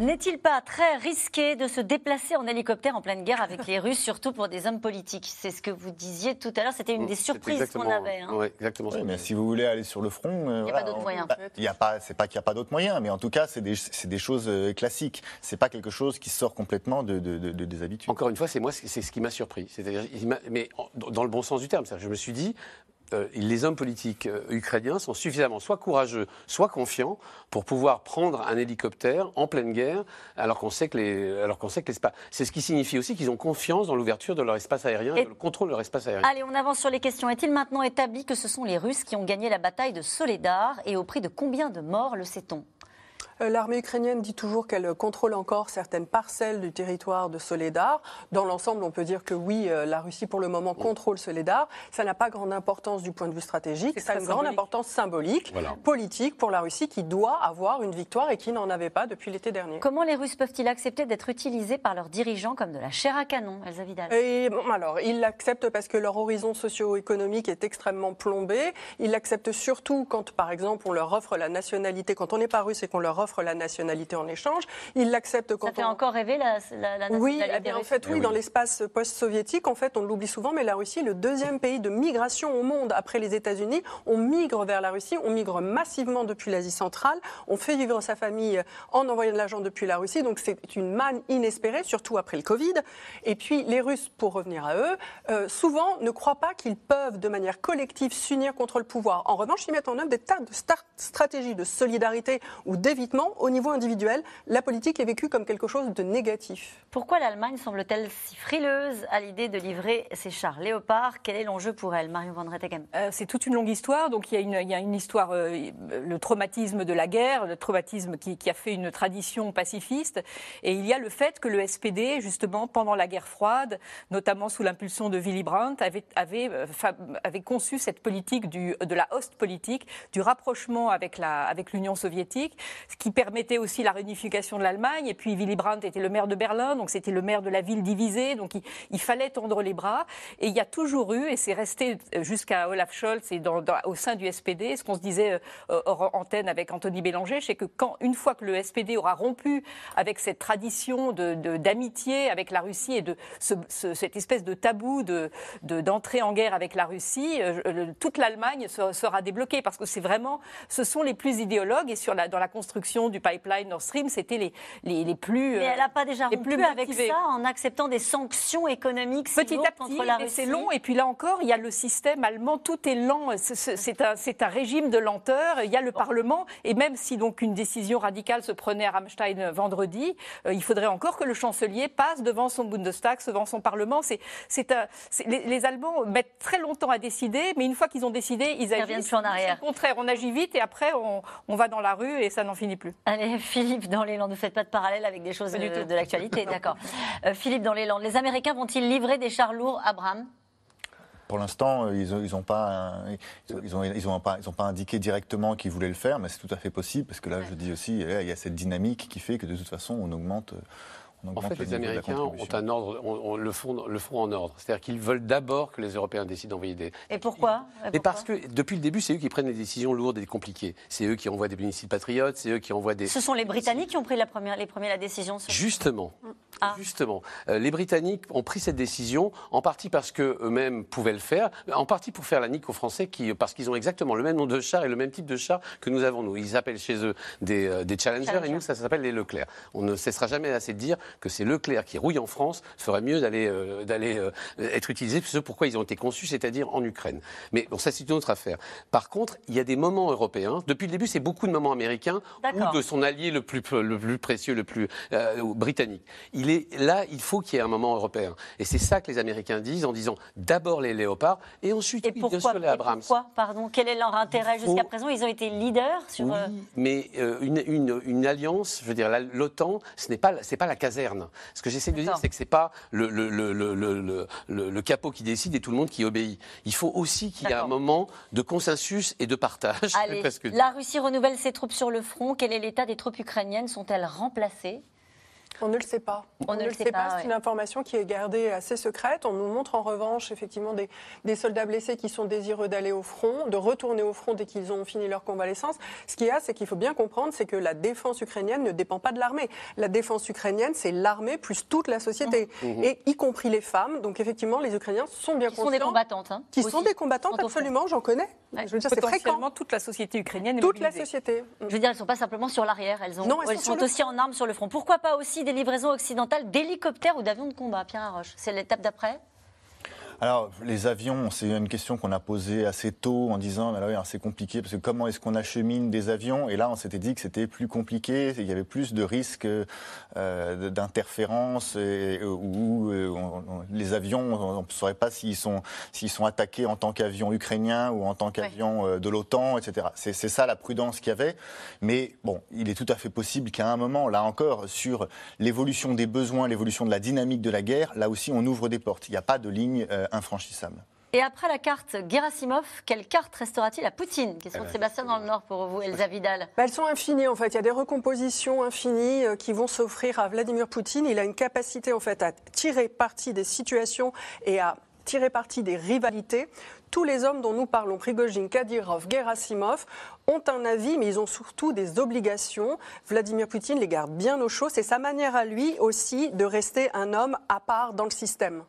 N'est-il pas très risqué de se déplacer en hélicoptère en pleine guerre avec les Russes, surtout pour des hommes politiques? C'est ce que vous disiez tout à l'heure, c'était une des surprises qu'on avait. Hein. exactement. Oui, mais si vous voulez aller sur le front, euh, il n'y a pas d'autres moyens. Bah, il y a pas, c'est pas qu'il n'y a pas d'autres moyens, mais en tout cas, c'est des, des, choses euh, classiques. C'est pas quelque chose qui sort complètement de, de, de, des habitudes. Encore une fois, c'est moi, c'est ce qui m'a surpris. C'est-à-dire, mais dans le bon sens du terme. Je me suis dit, euh, les hommes politiques euh, ukrainiens sont suffisamment soit courageux, soit confiants pour pouvoir prendre un hélicoptère en pleine guerre, alors qu'on sait que les, alors qu'on sait que l'espace. C'est ce qui signifie aussi qu'ils ont confiance dans l'ouverture de leur espace aérien et, le contrôle de leur espace aérien. Allez, on avance sur les questions. Est-il maintenant établi que ce sont les Russes qui ont gagné la bataille de Soledar et au prix de combien de morts le sait-on? L'armée ukrainienne dit toujours qu'elle contrôle encore certaines parcelles du territoire de Soledar. Dans l'ensemble, on peut dire que oui, euh, la Russie pour le moment contrôle Soledar. Ça n'a pas grande importance du point de vue stratégique, ça a une grande importance symbolique, politique pour la Russie qui doit avoir une victoire et qui n'en avait pas depuis l'été dernier. Comment les Russes peuvent-ils accepter d'être utilisés par leurs dirigeants comme de la chair à canon, Elsa Vidal? Et, Alors, ils l'acceptent parce que leur horizon socio-économique est extrêmement plombé. Ils l'acceptent surtout quand, par exemple, on leur offre la nationalité, quand on n'est pas russe et qu'on leur offre la nationalité en échange. Il l'accepte quand Ça fait encore rêver la, la, nationalité Oui, eh bien, en fait, oui, dans l'espace post-soviétique, en fait, on l'oublie souvent, mais la Russie est le deuxième pays de migration au monde après les États-Unis. On migre vers la Russie, on migre massivement depuis l'Asie centrale, on fait vivre sa famille en envoyant de l'argent depuis la Russie, donc c'est une manne inespérée, surtout après le Covid. Et puis, les Russes, pour revenir à eux, euh, souvent ne croient pas qu'ils peuvent, de manière collective, s'unir contre le pouvoir. En revanche, ils mettent en œuvre des tas de stratégies de solidarité ou d'évitement au niveau individuel, la politique est vécue comme quelque chose de négatif. Pourquoi l'Allemagne semble-t-elle si frileuse à l'idée de livrer ses chars léopards Quel est l'enjeu pour elle, Marion Van Rettegem euh, C'est toute une longue histoire. Donc il y a une, il y a une histoire, euh, le traumatisme de la guerre, le traumatisme qui, a fait une tradition pacifiste. Et il y a le fait que le SPD, justement, pendant la guerre froide, notamment sous l'impulsion de Willy Brandt, avait, avait, euh, avait conçu cette politique du, de la host politique, du rapprochement avec l'Union avec soviétique, ce qui permettait aussi la réunification de l'Allemagne. Et puis Willy Brandt était le maire de Berlin, donc c'était le maire de la ville divisée, donc il, fallait tendre les bras. Et il y a toujours eu, et c'est resté jusqu'à Olaf Scholz et au sein du SPD, ce qu'on se disait euh, hors antenne avec Anthony Bélanger, c'est que quand une fois que le SPD aura rompu avec cette tradition d'amitié de, avec la Russie et de cette espèce de tabou de d'entrée en guerre avec la Russie, euh, toute l'Allemagne sera débloquée parce que c'est vraiment, ce sont les plus idéologues et sur la, dans la construction du pipeline Nord Stream, c'était les, les, les, plus. Mais elle n'a pas déjà rompu avec ça en acceptant des sanctions économiques Petit à petit, la c'est long. Et puis là encore, il y a le système allemand, tout est lent. C'est un, un, régime de lenteur. Il y a le Parlement. Et même si donc une décision radicale se prenait à Rammstein vendredi, euh, il faudrait encore que le chancelier passe devant son Bundestag, devant son Parlement. C'est, les, les, Allemands mettent très longtemps à décider, mais une fois qu'ils ont décidé, ils agissent. Plus en arrière. Au contraire, on agit vite et après on, on va dans la rue et ça n'en finit plus. Allez, Philippe, dans les Landes, ne faites pas de parallèle avec des choses de, de l'actualité, d'accord. Euh, Philippe, dans les Landes, les Américains vont-ils livrer des chars lourds à Bram pour l'instant, euh, ils n'ont pas, ils ont, ils ont pas, ils ont pas indiqué directement qu'ils voulaient le faire, mais c'est tout à fait possible parce que là, je dis aussi, il y a cette dynamique qui fait que de toute façon, on augmente en fait, les Américains ont un ordre, on, le, font, le font en ordre. C'est-à-dire qu'ils veulent d'abord que les Européens décident d'envoyer des. Et pourquoi? Mais parce que depuis le début, c'est eux qui prennent les décisions lourdes et compliquées. C'est eux qui envoient des missiles patriotes, c'est eux qui envoient des. Ce sont les Britanniques qui ont pris la première, les premiers la décision. Justement, ah. justement, euh, les Britanniques ont pris cette décision en partie parce que eux-mêmes pouvaient le faire, en partie pour faire la nique aux Français, qui, parce qu'ils ont exactement le même nom de char et le même type de char que nous avons nous. Ils appellent chez eux des, euh, des Challengers et nous ça, ça s'appelle les Leclerc. On ne cessera jamais assez de dire que c'est Leclerc qui rouille en France ferait mieux d'aller euh, d'aller euh, être utilisé ce pourquoi ils ont été conçus, c'est-à-dire en Ukraine. Mais bon, ça c'est une autre affaire. Par contre, il y a des moments européens. Depuis le début, c'est beaucoup de moments américains ou de son allié le plus le plus précieux, le plus euh, britannique. Il est là, il faut qu'il y ait un moment européen. Et c'est ça que les Américains disent en disant d'abord les léopards et ensuite et pourquoi, bien sûr les Abrams. pourquoi Pardon, quel est leur intérêt jusqu'à présent? Ils ont été leaders sur. Oui, mais une, une, une, alliance, je veux dire, l'OTAN, ce n'est pas c'est pas la caserne. Ce que j'essaie de dire, c'est que c'est pas le, le, le, le, capot qui décide et tout le monde qui obéit. Il faut aussi qu'il y ait un moment de consensus et de partage. Allez, la Russie renouvelle ses troupes sur le front. Quel est l'état des troupes ukrainiennes? Sont-elles remplacées? On ne le sait pas. On, ne, le sait, pas. C'est une information qui est gardée assez secrète. On nous montre en revanche effectivement des, des soldats blessés qui sont désireux d'aller au front, de retourner au front dès qu'ils ont fini leur convalescence. Ce qu'il y a, c'est qu'il faut bien comprendre, c'est que la défense ukrainienne ne dépend pas de l'armée. La défense ukrainienne, c'est l'armée plus toute la société, mmh. Mmh. et y compris les femmes. Donc effectivement, les Ukrainiens sont bien conscients. Qui sont des combattantes. Hein, qui sont des combattantes, absolument, j'en connais. Je veux dire, c'est fréquemment toute la société ukrainienne. toute la société. Je veux dire, elles ne sont pas simplement sur l'arrière, elles, ont, non, elles, sont, aussi en armes sur le front. Pourquoi pas aussi des livraisons occidentales d'hélicoptères ou d'avions de combat, Pierre Arroche C'est l'étape d'après? Alors, les avions, c'est une question qu'on a posée assez tôt en disant, bah c'est compliqué, parce que comment est-ce qu'on achemine des avions? Et là, on s'était dit que c'était plus compliqué, il y avait plus de risques euh, d'interférence, où euh, les avions, on ne saurait pas s'ils sont, s'ils sont attaqués en tant qu'avion ukrainien ou en tant qu'avion euh, de l'OTAN, etc. C'est ça la prudence qu'il y avait. Mais bon, il est tout à fait possible qu'à un moment, là encore, sur l'évolution des besoins, l'évolution de la dynamique de la guerre, là aussi, on ouvre des portes. Il n'y a pas de ligne infranchissable. Et après la carte Gerasimov, quelle carte restera-t-il à Poutine? Question de eh Sébastien dans le Nord pour vous, Elsa Vidal. Bah, elles sont infinies en fait. Il y a des recompositions infinies euh, qui vont s'offrir à Vladimir Poutine. Il a une capacité en fait à tirer parti des situations et à tirer parti des rivalités. Tous les hommes dont nous parlons, Prigozhin, Kadyrov, Gerasimov, ont un avis, mais ils ont surtout des obligations. Vladimir Poutine les garde bien au chaud. C'est sa manière à lui aussi de rester un homme à part dans le système.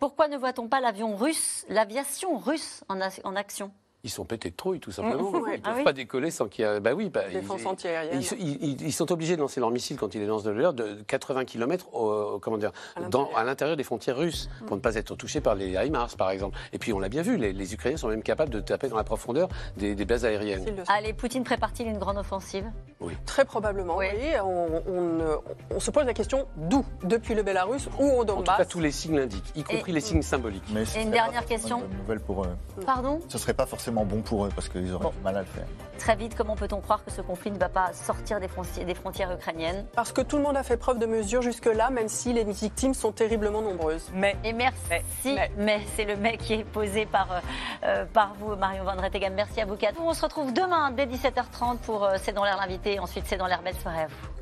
Pourquoi ne voit-on pas l'avion russe, l'aviation russe en action? Ils sont pétés de trouille, tout simplement. Ils ne peuvent ah pas décoller sans qu'il y ait. Bah oui, bah, Défense ils, ils, sont obligés de lancer leurs missiles quand ils les lancent de l'air de 80 km comment dire, à l'intérieur des frontières russes, mm. pour ne pas être touchés par les HIMARS, par exemple. Et puis, on l'a bien vu, les, Ukrainiens sont même capables de taper dans la profondeur des, bases aériennes. Allez, Poutine prépare-t-il une grande offensive? Oui. Très probablement, oui. On, se pose la question d'où? Depuis le Bélarus ou au Donbass En tout cas, tous les signes l'indiquent, y compris les signes symboliques. Et une dernière question. Pour, Pardon? Ce serait pas forcément bon pour eux parce qu'ils auraient du mal à le faire. Très vite, comment peut-on croire que ce conflit ne va pas sortir des frontières, des frontières ukrainiennes Parce que tout le monde a fait preuve de mesure jusque-là, même si les victimes sont terriblement nombreuses. Mais. Et merci. Mais, c'est le mais qui est posé par, euh, euh, par vous, Marion Van Rettegam. Merci à vous quatre. On se retrouve demain dès 17h30 pour euh, C'est dans l'air l'invité. Ensuite, C'est dans l'air belle soirée à vous.